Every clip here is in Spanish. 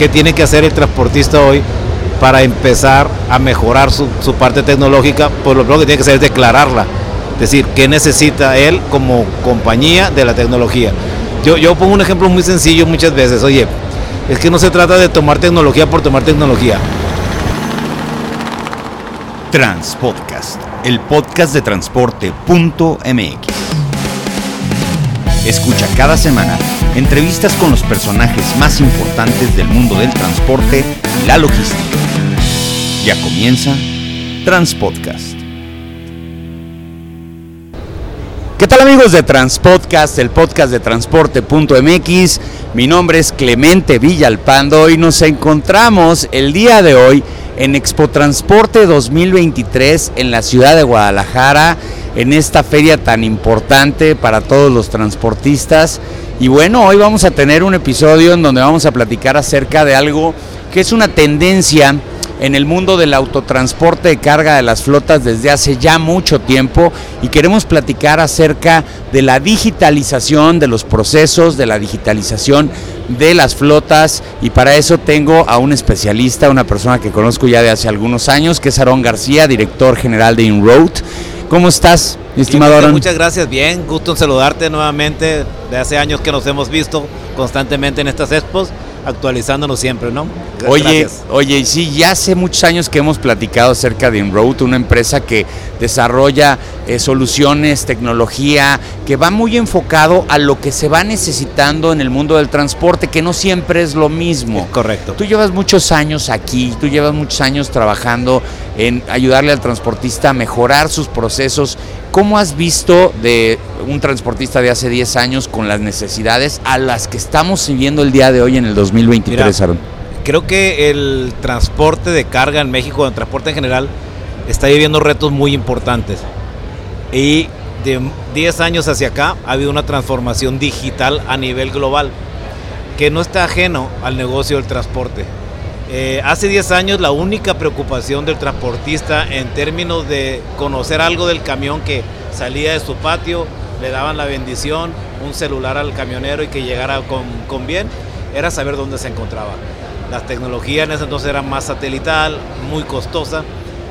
¿Qué tiene que hacer el transportista hoy para empezar a mejorar su, parte tecnológica? Pues lo primero que tiene que hacer es declararla. Es decir, ¿qué necesita él como compañía de la tecnología? Yo, yo pongo un ejemplo muy sencillo muchas veces. Oye, es que no se trata de tomar tecnología por tomar tecnología. Transpodcast, el podcast de transporte.mx. Escucha cada semana entrevistas con los personajes más importantes del mundo del transporte y la logística. Ya comienza Transpodcast. ¿Qué tal amigos de Transpodcast, el podcast de transporte.mx? Mi nombre es Clemente Villalpando y nos encontramos el día de hoy en Expo Transporte 2023 en la ciudad de Guadalajara en esta feria tan importante para todos los transportistas. Y bueno, hoy vamos a tener un episodio en donde vamos a platicar acerca de algo que es una tendencia en el mundo del autotransporte de carga de las flotas desde hace ya mucho tiempo y queremos platicar acerca de la digitalización de los procesos, de la digitalización de las flotas y para eso tengo a un especialista, una persona que conozco ya de hace algunos años, que es Aarón García, director general de InRoad. ¿Cómo estás, estimado Aaron? Muchas gracias, bien, gusto en saludarte nuevamente. De hace años que nos hemos visto constantemente en estas expos actualizándonos siempre, ¿no? Oye, oye, sí, ya hace muchos años que hemos platicado acerca de Enroad, una empresa que desarrolla eh, soluciones, tecnología, que va muy enfocado a lo que se va necesitando en el mundo del transporte, que no siempre es lo mismo. correcto. Tú llevas muchos años aquí, tú llevas muchos años trabajando en ayudarle al transportista a mejorar sus procesos. ¿Cómo has visto de un transportista de hace 10 años con las necesidades a las que estamos viviendo el día de hoy en el 2023, Aaron? Creo que el transporte de carga en México, el transporte en general, está viviendo retos muy importantes. Y de 10 años hacia acá ha habido una transformación digital a nivel global que no está ajeno al negocio del transporte. Eh, hace 10 años la única preocupación del transportista en términos de conocer algo del camión que salía de su patio, le daban la bendición, un celular al camionero y que llegara con, bien, era saber dónde se encontraba. Las tecnologías en ese entonces eran más satelital, muy costosa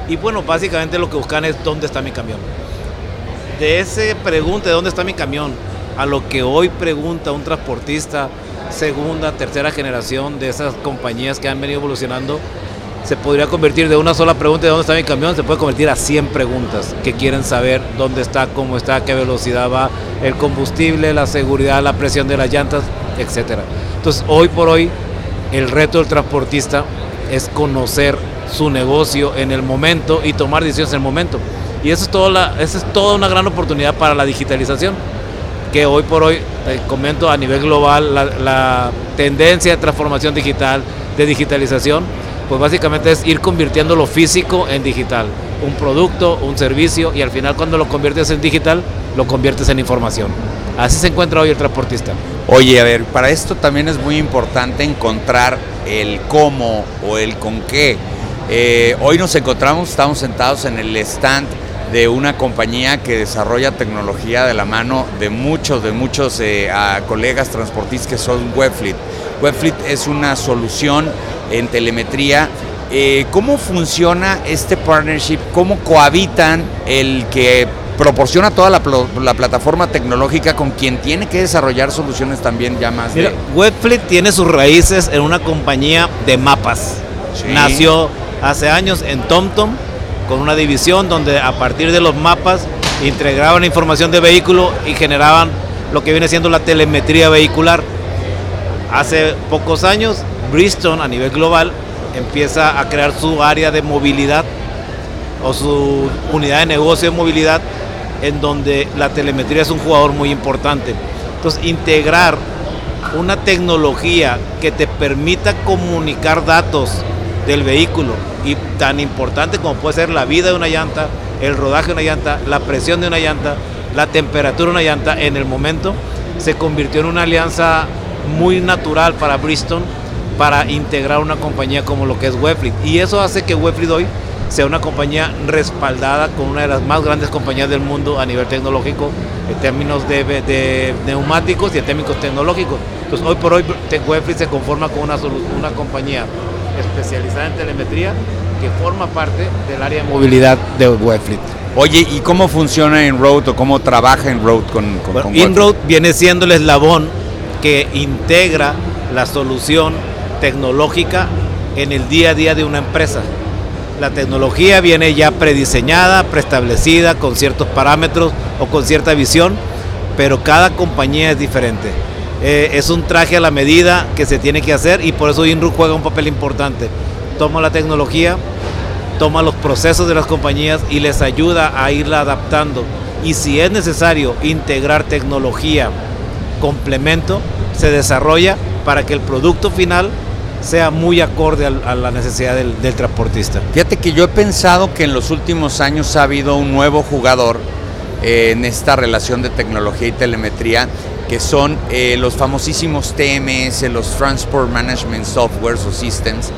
y bueno, básicamente lo que buscan es dónde está mi camión. De ese pregunta de dónde está mi camión a lo que hoy pregunta un transportista segunda, tercera generación de esas compañías que han venido evolucionando, se podría convertir de una sola pregunta de dónde está mi camión, se puede convertir a 100 preguntas que quieren saber dónde está, cómo está, qué velocidad va, el combustible, la seguridad, la presión de las llantas, etc. Entonces, hoy por hoy, el reto del transportista es conocer su negocio en el momento y tomar decisiones en el momento. Y eso es, todo la, eso es toda una gran oportunidad para la digitalización que hoy por hoy, comento a nivel global, la, tendencia de transformación digital, de digitalización, pues básicamente es ir convirtiendo lo físico en digital. Un producto, un servicio, y al final cuando lo conviertes en digital, lo conviertes en información. Así se encuentra hoy el transportista. Oye, a ver, para esto también es muy importante encontrar el cómo o el con qué. Eh, hoy nos encontramos, estamos sentados en el stand de una compañía que desarrolla tecnología de la mano de muchos, de muchos eh, colegas transportistas que son Webfleet. Webfleet es una solución en telemetría. Eh, ¿Cómo funciona este partnership? ¿Cómo cohabitan el que proporciona toda la, plataforma tecnológica con quien tiene que desarrollar soluciones también ya más? Mira, Webfleet tiene sus raíces en una compañía de mapas. Nació hace años en TomTom con una división donde a partir de los mapas integraban información de vehículo y generaban lo que viene siendo la telemetría vehicular. Hace pocos años, Bristol a nivel global empieza a crear su área de movilidad o su unidad de negocio de movilidad en donde la telemetría es un jugador muy importante. Entonces, integrar una tecnología que te permita comunicar datos del vehículo y tan importante como puede ser la vida de una llanta, el rodaje de una llanta, la presión de una llanta, la temperatura de una llanta en el momento, se convirtió en una alianza muy natural para Bristol para integrar una compañía como lo que es Webfleet. Y eso hace que Webfleet hoy sea una compañía respaldada con una de las más grandes compañías del mundo a nivel tecnológico en términos de, neumáticos y en términos tecnológicos. Entonces hoy por hoy Webfleet se conforma con una, una compañía especializada en telemetría que forma parte del área de movilidad de Webfleet. Oye, ¿y cómo funciona Enroad o cómo trabaja Enroad con, con, con Enroad viene siendo el eslabón que integra la solución tecnológica en el día a día de una empresa. La tecnología viene ya prediseñada, preestablecida, con ciertos parámetros o con cierta visión, pero cada compañía es diferente. Eh, es un traje a la medida que se tiene que hacer y por eso INRU juega un papel importante. Toma la tecnología, toma los procesos de las compañías y les ayuda a irla adaptando. Y si es necesario integrar tecnología, complemento, se desarrolla para que el producto final sea muy acorde a, la necesidad del, transportista. Fíjate que yo he pensado que en los últimos años ha habido un nuevo jugador eh, en esta relación de tecnología y telemetría, que son eh, los famosísimos TMS, los Transport Management Softwares o Systems,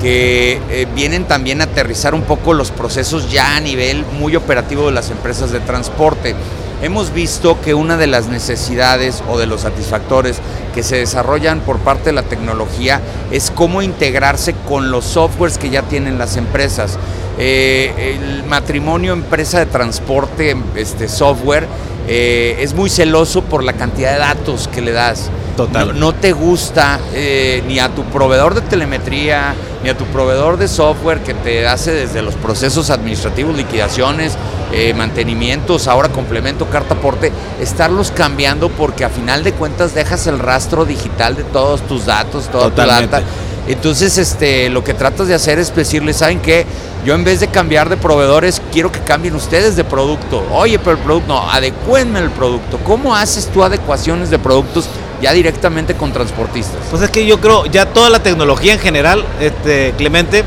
que eh, vienen también a aterrizar un poco los procesos ya a nivel muy operativo de las empresas de transporte. Hemos visto que una de las necesidades o de los satisfactores que se desarrollan por parte de la tecnología es cómo integrarse con los softwares que ya tienen las empresas. Eh, el matrimonio empresa de transporte, este software, eh, es muy celoso por la cantidad de datos que le das. Total. No, te gusta eh, ni a tu proveedor de telemetría, ni a tu proveedor de software que te hace desde los procesos administrativos, liquidaciones, eh, mantenimientos, ahora complemento, carta aporte, estarlos cambiando porque a final de cuentas dejas el rastro digital de todos tus datos, toda tu data. Entonces, este, lo que tratas de hacer es decirles, ¿saben qué? Yo en vez de cambiar de proveedores, quiero que cambien ustedes de producto. Oye, pero el producto, no, adecúenme el producto. ¿Cómo haces tú adecuaciones de productos ya directamente con transportistas? Pues es que yo creo, ya toda la tecnología en general, este, Clemente,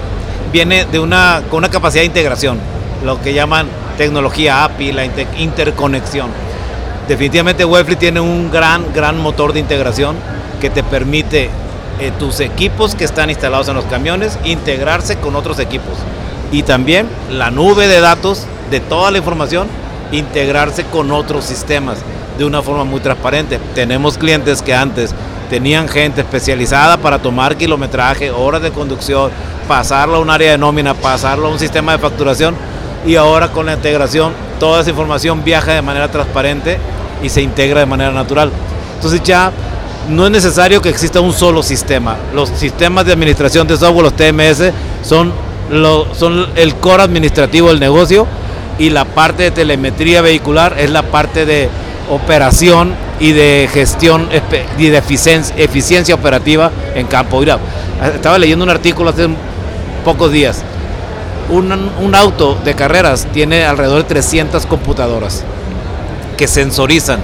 viene de una, con una capacidad de integración, lo que llaman tecnología API, la interconexión. Definitivamente Webfleet tiene un gran, gran motor de integración que te permite eh, tus equipos que están instalados en los camiones integrarse con otros equipos. Y también la nube de datos de toda la información integrarse con otros sistemas de una forma muy transparente. Tenemos clientes que antes tenían gente especializada para tomar kilometraje, horas de conducción, pasarlo a un área de nómina, pasarlo a un sistema de facturación y ahora con la integración toda esa información viaja de manera transparente y se integra de manera natural. Entonces ya no es necesario que exista un solo sistema. Los sistemas de administración de software, los TMS, son, el core administrativo del negocio y la parte de telemetría vehicular es la parte de operación y de gestión y de eficiencia, operativa en campo. estaba leyendo un artículo hace pocos días. Un, un auto de carreras tiene alrededor de 300 computadoras que sensorizan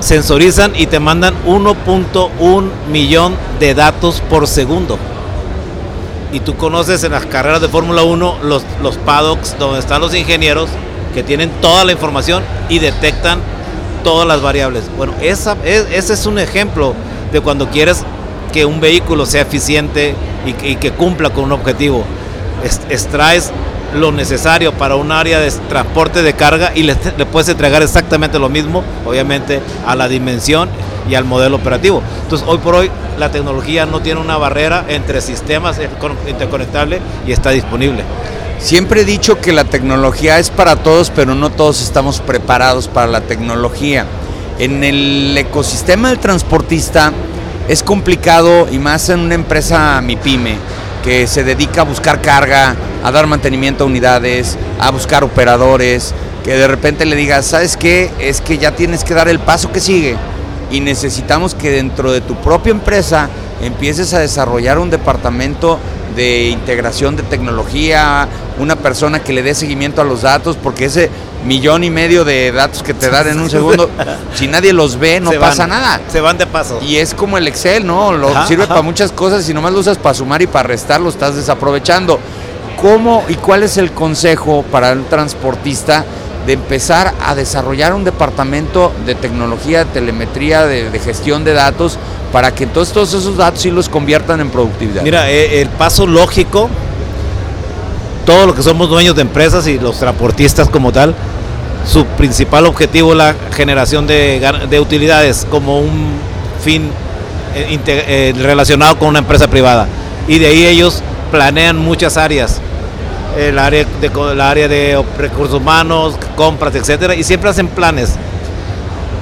sensorizan y te mandan 1.1 millón de datos por segundo. Y tú conoces en las carreras de Fórmula 1 los, los paddocks donde están los ingenieros que tienen toda la información y detectan todas las variables. Bueno, esa, ese es un ejemplo de cuando quieres que un vehículo sea eficiente y, que cumpla con un objetivo. extraes lo necesario para un área de transporte de carga y le, puedes entregar exactamente lo mismo, obviamente, a la dimensión y al modelo operativo. Entonces, hoy por hoy, la tecnología no tiene una barrera entre sistemas interconectables y está disponible. Siempre he dicho que la tecnología es para todos, pero no todos estamos preparados para la tecnología. En el ecosistema del transportista es complicado y más en una empresa MIPYME que se dedica a buscar carga, a dar mantenimiento a unidades, a buscar operadores, que de repente le digas, ¿sabes qué? Es que ya tienes que dar el paso que sigue y necesitamos que dentro de tu propia empresa empieces a desarrollar un departamento de integración de tecnología, una persona que le dé seguimiento a los datos, porque ese millón y medio de datos que te dan en un segundo, si nadie los ve, no pasa nada. Se van de paso. Y es como el Excel, ¿no? Lo sirve para muchas cosas y si nomás lo usas para sumar y para restar, lo estás desaprovechando. ¿Cómo y cuál es el consejo para el transportista de empezar a desarrollar un departamento de tecnología, de telemetría, de, gestión de datos, para que todos, todos esos datos sí los conviertan en productividad? Mira, eh, el paso lógico todo lo que somos dueños de empresas y los transportistas como tal, su principal objetivo es la generación de, de utilidades como un fin eh, eh, relacionado con una empresa privada. Y de ahí ellos planean muchas áreas. El área de, el área de recursos humanos, compras, etcétera, y siempre hacen planes.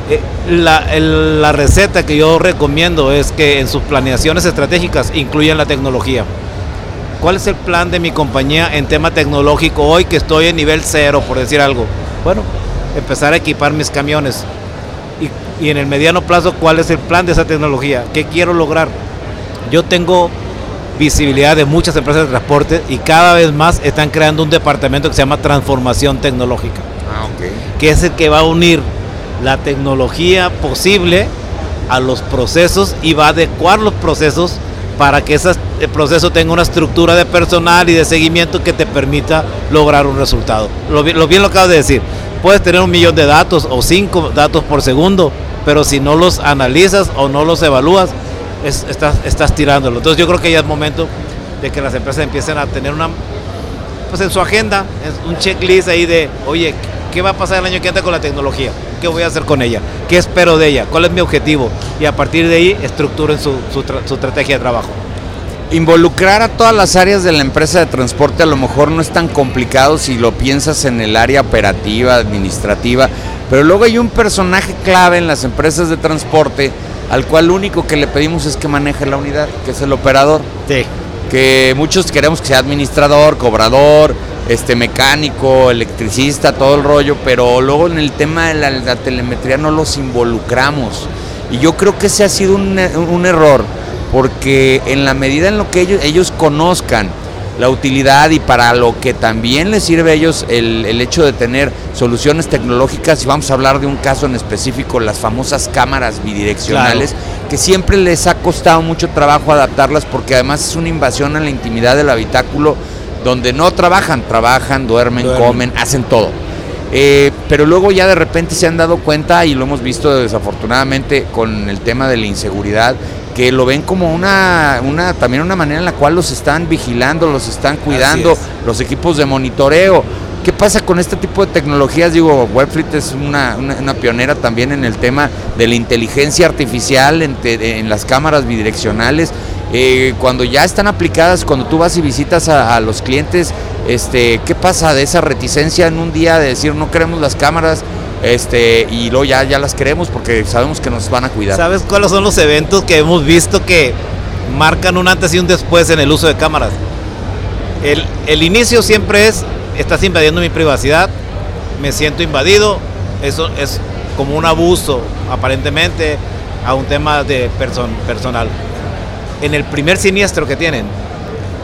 Eh, la, la receta que yo recomiendo es que en sus planeaciones estratégicas incluyan la tecnología. ¿Cuál es el plan de mi compañía en tema tecnológico hoy que estoy en nivel cero, por decir algo? Bueno, empezar a equipar mis camiones. Y, y, en el mediano plazo, ¿cuál es el plan de esa tecnología? ¿Qué quiero lograr? Yo tengo visibilidad de muchas empresas de transporte y cada vez más están creando un departamento que se llama transformación tecnológica. Ah, okay. Que es el que va a unir la tecnología posible a los procesos y va a adecuar los procesos para que ese proceso tenga una estructura de personal y de seguimiento que te permita lograr un resultado. Lo, lo bien lo acabo de decir, puedes tener un millón de datos o cinco datos por segundo, pero si no los analizas o no los evalúas, es, estás, estás tirándolo. Entonces yo creo que ya es momento de que las empresas empiecen a tener una, pues en su agenda, un checklist ahí de, oye, ¿qué va a pasar el año que entra con la tecnología? ¿Qué voy a hacer con ella? ¿Qué espero de ella? ¿Cuál es mi objetivo? Y a partir de ahí estructuren su, su, su estrategia de trabajo. Involucrar a todas las áreas de la empresa de transporte a lo mejor no es tan complicado si lo piensas en el área operativa, administrativa, pero luego hay un personaje clave en las empresas de transporte al cual lo único que le pedimos es que maneje la unidad, que es el operador. Sí. Que muchos queremos que sea administrador, cobrador, este mecánico, electricista, todo el rollo, pero luego en el tema de la, la telemetría no los involucramos. Y yo creo que ese ha sido un, un, error, porque en la medida en lo que ellos, ellos conozcan la utilidad y para lo que también les sirve a ellos el, el, hecho de tener soluciones tecnológicas, y vamos a hablar de un caso en específico, las famosas cámaras bidireccionales, claro. que siempre les ha costado mucho trabajo adaptarlas porque además es una invasión a la intimidad del habitáculo donde no trabajan, trabajan, duermen, duermen. comen, hacen todo. Eh, pero luego ya de repente se han dado cuenta, y lo hemos visto desafortunadamente con el tema de la inseguridad, que lo ven como una, una también una manera en la cual los están vigilando, los están cuidando, los equipos de monitoreo. ¿Qué pasa con este tipo de tecnologías? Digo, Webfleet es una, una, una pionera también en el tema de la inteligencia artificial en, te, en las cámaras bidireccionales. Eh, cuando ya están aplicadas, cuando tú vas y visitas a, a, los clientes, este, ¿qué pasa de esa reticencia en un día de decir no queremos las cámaras? Este, y luego ya, ya las queremos porque sabemos que nos van a cuidar. ¿Sabes cuáles son los eventos que hemos visto que marcan un antes y un después en el uso de cámaras? El, el inicio siempre es, estás invadiendo mi privacidad, me siento invadido, eso es como un abuso aparentemente a un tema de person, personal en el primer siniestro que tienen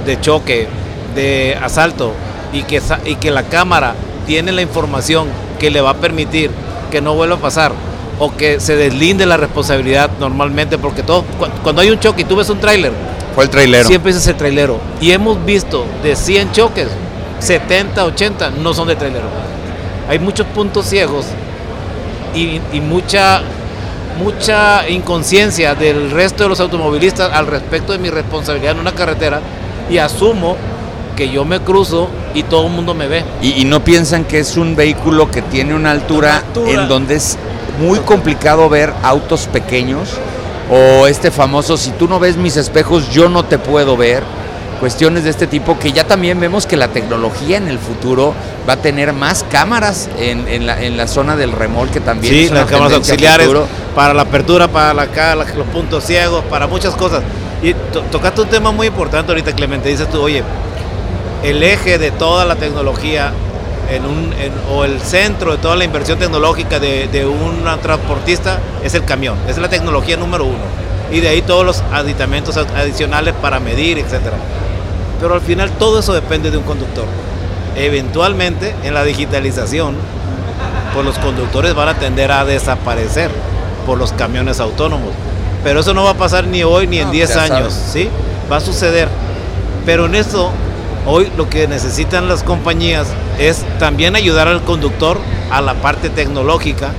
de choque, de asalto y que, y que la cámara tiene la información que le va a permitir que no vuelva a pasar o que se deslinde la responsabilidad normalmente porque todo cuando hay un choque y tú ves un tráiler fue el trailero siempre es el trailero. Y hemos visto de 100 choques 70 80 no son de trailero. Hay muchos puntos ciegos y, y mucha mucha inconsciencia del resto de los automovilistas al respecto de mi responsabilidad en una carretera y asumo que yo me cruzo y todo el mundo me ve. Y, y no piensan que es un vehículo que tiene una altura, una altura, en donde es muy complicado ver autos pequeños o este famoso, si tú no ves mis espejos, yo no te puedo ver. Cuestiones de este tipo que ya también vemos que la tecnología en el futuro va a tener más cámaras en, en, la, en la, zona del remolque también. Sí, las cámaras auxiliares futuro. para la apertura, para la, la, los puntos ciegos, para muchas cosas. Y to tocaste un tema muy importante ahorita, Clemente. Dices tú, oye, el eje de toda la tecnología en un, en, o el centro de toda la inversión tecnológica de, de, un transportista es el camión, es la tecnología número uno. Y de ahí todos los aditamentos adicionales para medir, etcétera. Pero al final todo eso depende de un conductor. Eventualmente en la digitalización, pues los conductores van a tender a desaparecer por los camiones autónomos. Pero eso no va a pasar ni hoy ni en 10 no, años, ¿sí? Va a suceder. Pero en eso Hoy lo que necesitan las compañías es también ayudar al conductor a la parte tecnológica,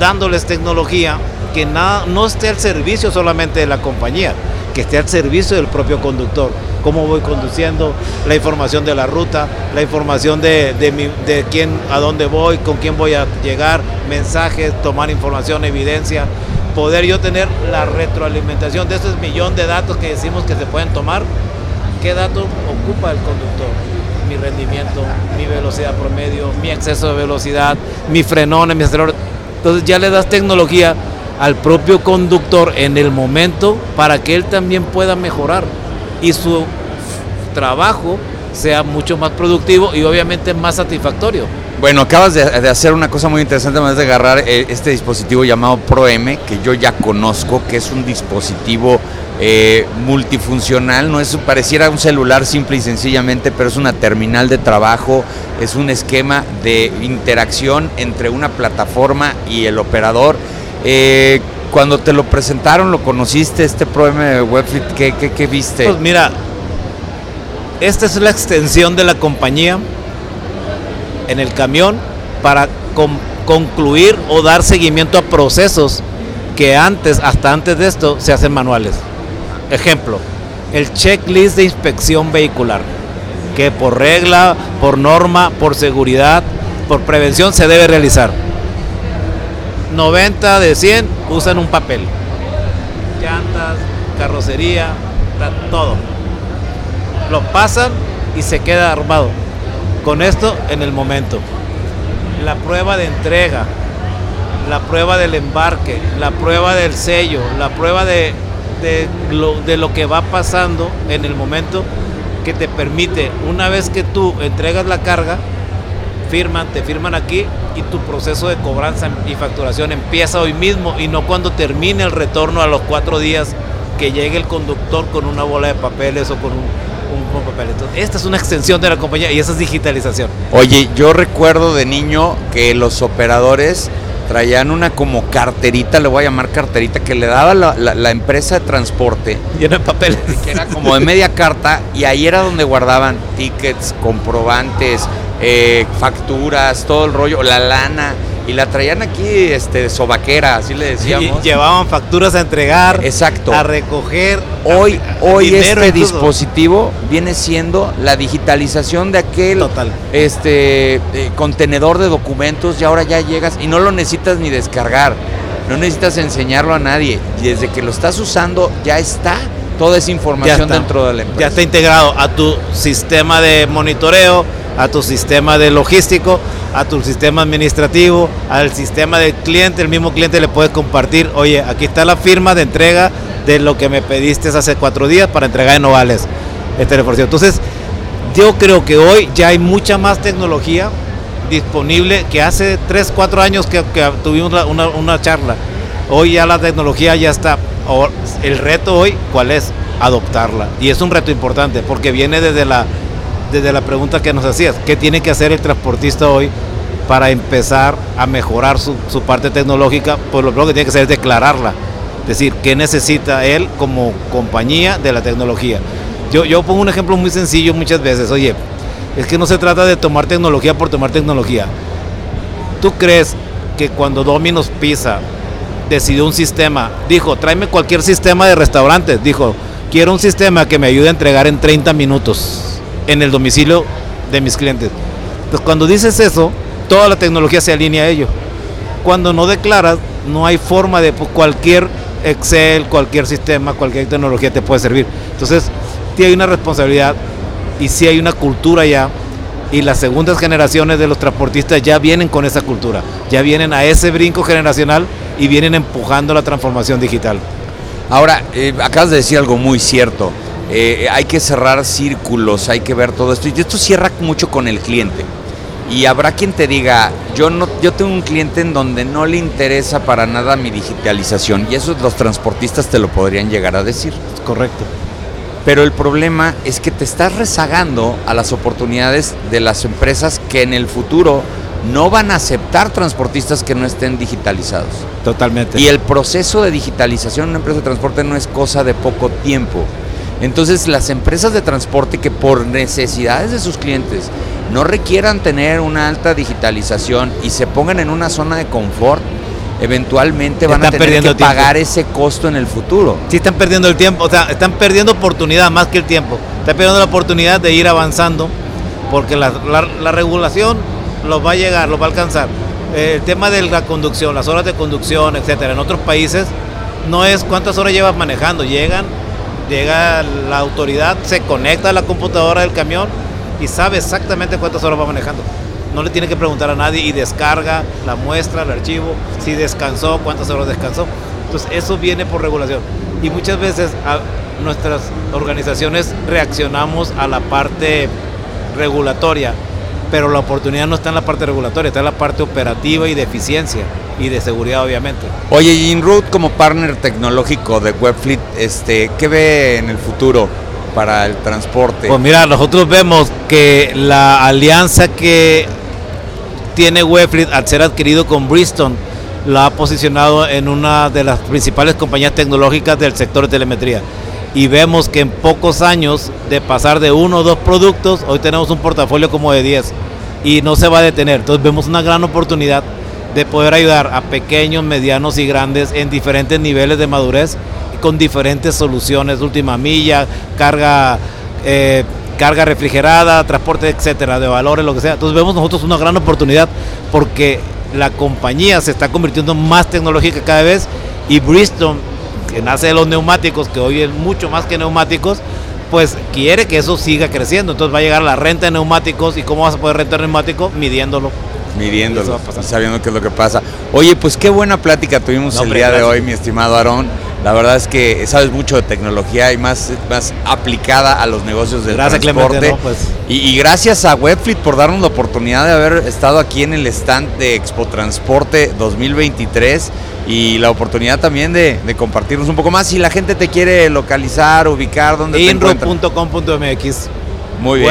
dándoles tecnología que nada, no esté al servicio solamente de la compañía, que esté al servicio del propio conductor. Cómo voy conduciendo, la información de la ruta, la información de, de, quién, a dónde voy, con quién voy a llegar, mensajes, tomar información, evidencia, poder yo tener la retroalimentación de esos millón de datos que decimos que se pueden tomar. ¿Qué datos ocupa el conductor? Mi rendimiento, mi velocidad promedio, mi exceso de velocidad, mi frenón, mi acelerador. Entonces ya le das tecnología al propio conductor en el momento para que él también pueda mejorar y su trabajo sea mucho más productivo y obviamente más satisfactorio. Bueno, acabas de, hacer una cosa muy interesante, además de agarrar eh, este dispositivo llamado ProM, que yo ya conozco, que es un dispositivo eh, multifuncional, no es pareciera un celular simple y sencillamente, pero es una terminal de trabajo, es un esquema de interacción entre una plataforma y el operador eh, cuando te lo presentaron, lo conociste, este problema de Webfit, ¿qué, qué, viste? Pues mira, esta es la extensión de la compañía en el camión para concluir o dar seguimiento a procesos que antes, hasta antes de esto, se hacen manuales. Ejemplo, el checklist de inspección vehicular, que por regla, por norma, por seguridad, por prevención se debe realizar 90 de 100 usan un papel. Llantas, carrocería, todo. Lo pasan y se queda armado. Con esto en el momento. La prueba de entrega, la prueba del embarque, la prueba del sello, la prueba de, de, lo, de lo que va pasando en el momento que te permite, una vez que tú entregas la carga, firman, te firman aquí y tu proceso de cobranza y facturación empieza hoy mismo y no cuando termine el retorno a los cuatro días que llegue el conductor con una bola de papeles o con un, un, papel. Entonces, esta es una extensión de la compañía y esa es digitalización. Oye, yo recuerdo de niño que los operadores traían una como carterita, le voy a llamar carterita, que le daba la, la, empresa de transporte. Llena de papeles. Que era como de media carta y ahí era donde guardaban tickets, comprobantes, eh, facturas, todo el rollo, la lana. Y la traían aquí este, sobaquera, así le decíamos. Y llevaban facturas a entregar, Exacto. a recoger. Hoy, hoy este dispositivo viene siendo la digitalización de aquel este eh, contenedor de documentos y ahora ya llegas y no lo necesitas ni descargar, no necesitas enseñarlo a nadie. Y desde que lo estás usando ya está toda esa información dentro de la empresa. Ya está integrado a tu sistema de monitoreo, a tu sistema de logístico, a tu sistema administrativo, al sistema del cliente. El mismo cliente le puede compartir, oye, aquí está la firma de entrega de lo que me pediste hace cuatro días para entregar en Ovales. Este Entonces, yo creo que hoy ya hay mucha más tecnología disponible que hace tres, cuatro años que, tuvimos una, una charla. Hoy ya la tecnología ya está. El reto hoy, ¿cuál es? Adoptarla. Y es un reto importante porque viene desde la desde la pregunta que nos hacías, ¿qué tiene que hacer el transportista hoy para empezar a mejorar su, parte tecnológica? Pues lo primero que tiene que hacer es declararla, es decir, ¿qué necesita él como compañía de la tecnología? Yo, yo pongo un ejemplo muy sencillo muchas veces, oye, es que no se trata de tomar tecnología por tomar tecnología. ¿Tú crees que cuando Domino's Pizza decidió un sistema, dijo, tráeme cualquier sistema de restaurantes, dijo, quiero un sistema que me ayude a entregar en 30 minutos? En el domicilio de mis clientes. Pues cuando dices eso, toda la tecnología se alinea a ello. Cuando no declaras, no hay forma de pues, cualquier Excel, cualquier sistema, cualquier tecnología te puede servir. Entonces, sí hay una responsabilidad y sí hay una cultura ya. Y las segundas generaciones de los transportistas ya vienen con esa cultura, ya vienen a ese brinco generacional y vienen empujando la transformación digital. Ahora, eh, acabas de decir algo muy cierto. Eh, hay que cerrar círculos, hay que ver todo esto. Y esto cierra mucho con el cliente. Y habrá quien te diga, yo no, yo tengo un cliente en donde no le interesa para nada mi digitalización. Y eso los transportistas te lo podrían llegar a decir. Correcto. Pero el problema es que te estás rezagando a las oportunidades de las empresas que en el futuro no van a aceptar transportistas que no estén digitalizados. Totalmente. Y el proceso de digitalización en una empresa de transporte no es cosa de poco tiempo. Entonces las empresas de transporte que por necesidades de sus clientes no requieran tener una alta digitalización y se pongan en una zona de confort, eventualmente van a tener que tiempo. pagar ese costo en el futuro. Sí están perdiendo el tiempo, o sea, están perdiendo oportunidad más que el tiempo. Están perdiendo la oportunidad de ir avanzando porque la, la- la regulación los va a llegar, los va a alcanzar. Eh, el tema de la conducción, las horas de conducción, etcétera. En otros países no es cuántas horas llevas manejando, llegan, llega la autoridad, se conecta a la computadora del camión y sabe exactamente cuántas horas va manejando. No le tiene que preguntar a nadie y descarga la muestra, el archivo, si descansó, cuántas horas descansó. Entonces eso viene por regulación. Y muchas veces nuestras organizaciones reaccionamos a la parte regulatoria, pero la oportunidad no está en la parte regulatoria, está en la parte operativa y de eficiencia y de seguridad obviamente. Oye, y Inroot como partner tecnológico de Webfleet, este, ¿qué ve en el futuro para el transporte? Pues mira, nosotros vemos que la alianza que tiene Webfleet al ser adquirido con Bristol la ha posicionado en una de las principales compañías tecnológicas del sector de telemetría. Y vemos que en pocos años de pasar de uno o dos productos, hoy tenemos un portafolio como de 10 y no se va a detener. Entonces vemos una gran oportunidad de poder ayudar a pequeños, medianos y grandes en diferentes niveles de madurez y con diferentes soluciones, última milla, carga eh, carga refrigerada, transporte, etcétera, de valores, lo que sea. Entonces vemos nosotros una gran oportunidad porque la compañía se está convirtiendo más tecnológica cada vez y Bristol, que nace de los neumáticos, que hoy es mucho más que neumáticos, pues quiere que eso siga creciendo. Entonces va a llegar la renta de neumáticos y cómo vas a poder rentar neumáticos midiéndolo. Midiéndolo, pasar. sabiendo qué es lo que pasa. Oye, pues qué buena plática tuvimos No, el día de hoy, mi estimado Aarón. La verdad es que sabes mucho de tecnología y más, más aplicada a los negocios del Gracias, transporte. Clemente, no, pues. y, y gracias a Webfleet por darnos la oportunidad de haber estado aquí en el stand de Expo Transporte 2023 y la oportunidad también de, de compartirnos un poco más. Si la gente te quiere localizar, ubicar, ¿dónde te Muy bien.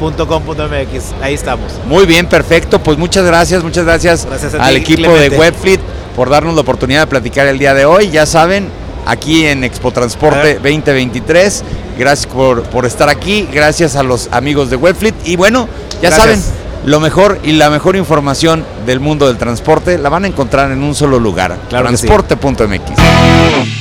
webfleet.com.mx, ahí estamos. Muy bien, perfecto. Pues muchas gracias, muchas gracias, al ti, equipo Clemente. de Webfleet por darnos la oportunidad de platicar el día de hoy. Ya saben, aquí en Expo Transporte A 2023. Gracias por, por estar aquí, gracias a los amigos de Webfleet. Y bueno, ya Gracias. saben, lo mejor y la mejor información del mundo del transporte la van a encontrar en un solo lugar, Claro transporte.mx.